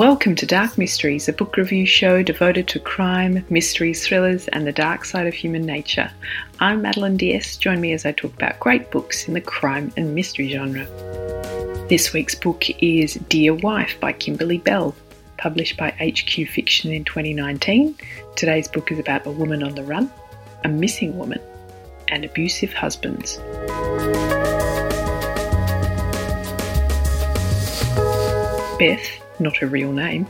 Welcome to Dark Mysteries, a book review show devoted to crime, mysteries, thrillers, and the dark side of human nature. I'm Madeleine d'Este. Join me as I talk about great books in the crime and mystery genre. This week's book is Dear Wife by Kimberly Belle, published by HQ Fiction in 2019. Today's book is about a woman on the run, a missing woman, and abusive husbands. Beth not her real name,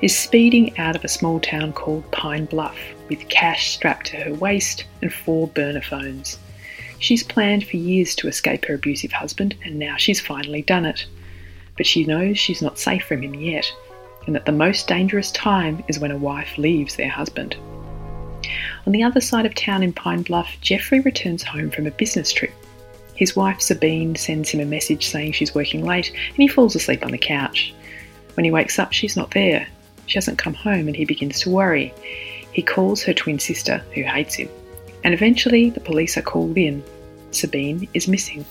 is speeding out of a small town called Pine Bluff with cash strapped to her waist and four burner phones. She's planned for years to escape her abusive husband, and now she's finally done it. But she knows she's not safe from him yet, and that the most dangerous time is when a wife leaves their husband. On the other side of town in Pine Bluff, Jeffrey returns home from a business trip. His wife Sabine sends him a message saying she's working late, and he falls asleep on the couch. When he wakes up, she's not there. She hasn't come home, and he begins to worry. He calls her twin sister, who hates him, and eventually the police are called in. Sabine is missing.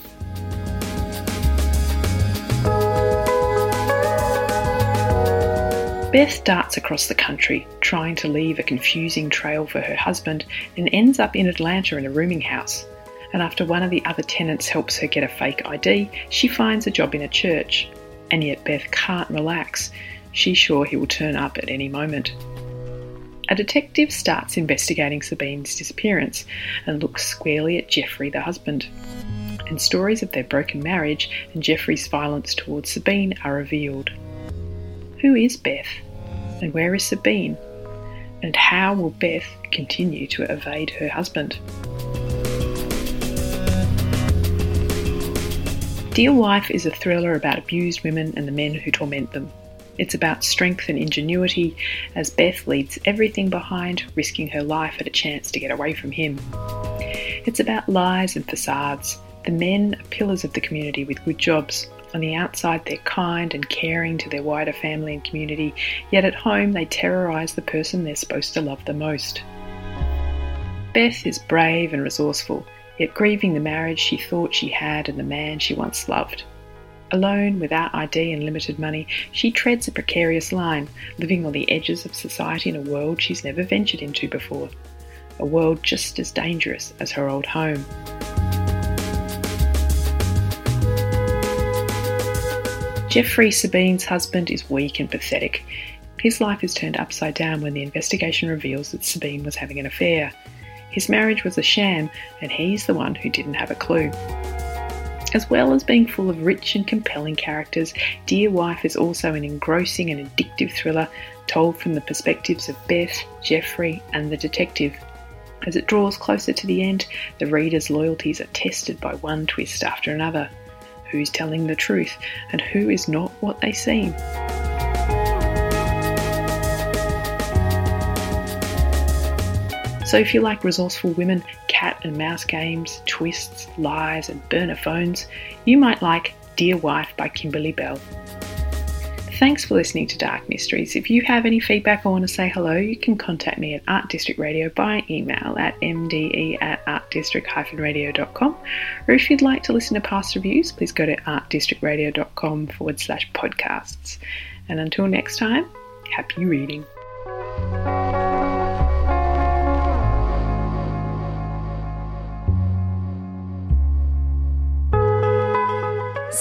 Beth darts across the country, trying to leave a confusing trail for her husband, and ends up in Atlanta in a rooming house. And after one of the other tenants helps her get a fake ID, she finds a job in a church and yet Beth can't relax. She's sure he will turn up at any moment. A detective starts investigating Sabine's disappearance and looks squarely at Jeffrey, the husband. And stories of their broken marriage and Jeffrey's violence towards Sabine are revealed. Who is Beth? And where is Sabine? And how will Beth continue to evade her husband? Dear Wife is a thriller about abused women and the men who torment them. It's about strength and ingenuity as Beth leaves everything behind, risking her life at a chance to get away from him. It's about lies and facades. The men are pillars of the community with good jobs. On the outside, they're kind and caring to their wider family and community, yet at home, they terrorise the person they're supposed to love the most. Beth is brave and resourceful yet grieving the marriage she thought she had and the man she once loved. Alone, without ID and limited money, she treads a precarious line, living on the edges of society in a world she's never ventured into before. A world just as dangerous as her old home. Jeffrey Sabine's husband is weak and pathetic. His life is turned upside down when the investigation reveals that Sabine was having an affair. His marriage was a sham, and he's the one who didn't have a clue. As well as being full of rich and compelling characters, Dear Wife is also an engrossing and addictive thriller told from the perspectives of Beth, Jeffrey, and the detective. As it draws closer to the end, the reader's loyalties are tested by one twist after another. Who's telling the truth, and who is not what they seem? So if you like resourceful women, cat and mouse games, twists, lies, and burner phones, you might like Dear Wife by Kimberly Belle. Thanks for listening to Dark Mysteries. If you have any feedback or want to say hello, you can contact me at Art District Radio by email at mde at artdistrict-radio.com. Or if you'd like to listen to past reviews, please go to artdistrictradio.com forward slash podcasts. And until next time, happy reading.